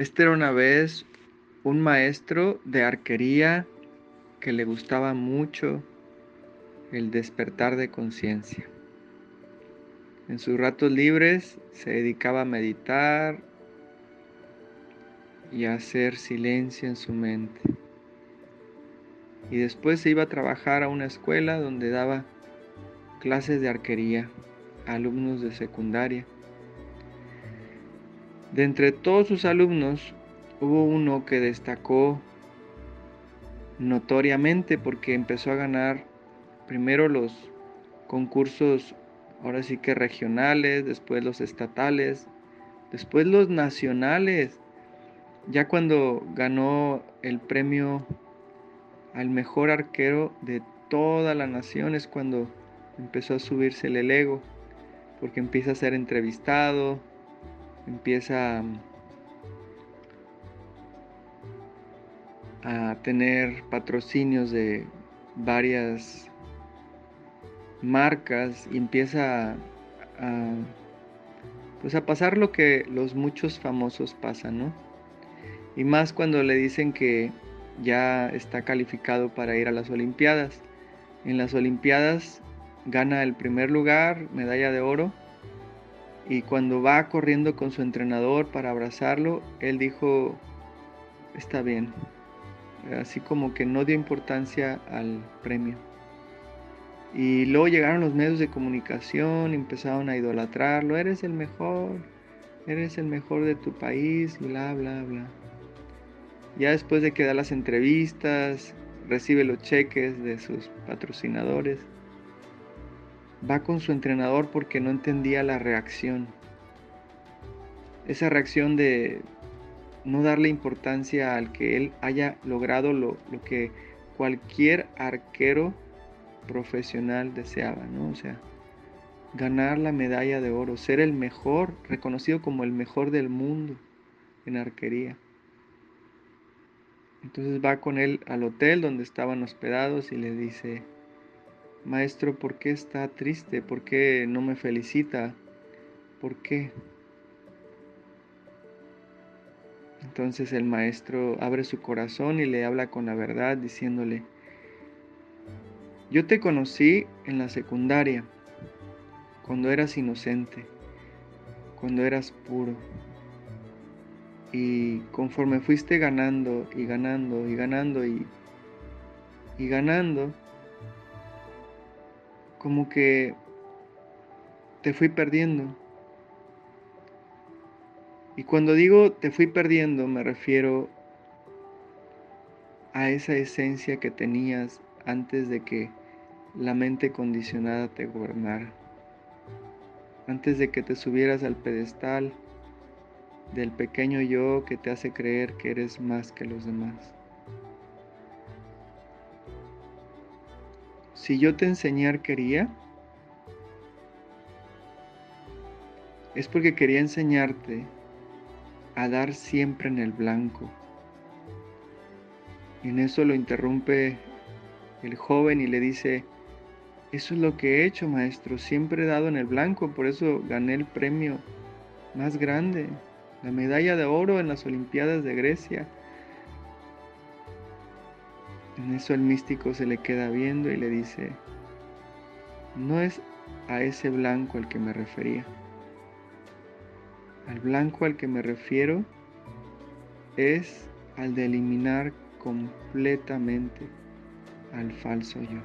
Este era una vez un maestro de arquería que le gustaba mucho el despertar de conciencia. En sus ratos libres se dedicaba a meditar y a hacer silencio en su mente. Y después se iba a trabajar a una escuela donde daba clases de arquería a alumnos de secundaria. De entre todos sus alumnos hubo uno que destacó notoriamente porque empezó a ganar primero los concursos, ahora sí que regionales, después los estatales, después los nacionales. Ya cuando ganó el premio al mejor arquero de toda la nación es cuando empezó a subirse el ego, porque empieza a ser entrevistado, empieza a tener patrocinios de varias marcas y empieza a, pues a pasar lo que los muchos famosos pasan, ¿no? Y más cuando le dicen que ya está calificado para ir a las Olimpiadas. En las Olimpiadas gana el primer lugar, medalla de oro, y cuando va corriendo con su entrenador para abrazarlo, él dijo, está bien, así como que no dio importancia al premio. Y luego llegaron los medios de comunicación, empezaron a idolatrarlo, eres el mejor, eres el mejor de tu país, bla, bla, bla. Ya después de que da las entrevistas, recibe los cheques de sus patrocinadores va con su entrenador porque no entendía la reacción. Esa reacción de no darle importancia al que él haya logrado lo, que cualquier arquero profesional deseaba, ¿no? O sea, ganar la medalla de oro, ser el mejor, reconocido como el mejor del mundo en arquería. Entonces va con él al hotel donde estaban hospedados y le dice, Maestro, ¿por qué está triste? ¿Por qué no me felicita? ¿Por qué? Entonces el maestro abre su corazón y le habla con la verdad diciéndole, yo te conocí en la secundaria, cuando eras inocente, cuando eras puro. Y conforme fuiste ganando y ganando y ganando y, y ganando, como que te fui perdiendo. Y cuando digo te fui perdiendo me refiero a esa esencia que tenías antes de que la mente condicionada te gobernara. Antes de que te subieras al pedestal del pequeño yo que te hace creer que eres más que los demás. Si yo te enseñar quería, es porque quería enseñarte a dar siempre en el blanco. En eso lo interrumpe el joven y le dice, eso es lo que he hecho, maestro, siempre he dado en el blanco, por eso gané el premio más grande, la medalla de oro en las Olimpiadas de Grecia. En eso el místico se le queda viendo y le dice, no es a ese blanco al que me refería. Al blanco al que me refiero es al de eliminar completamente al falso yo.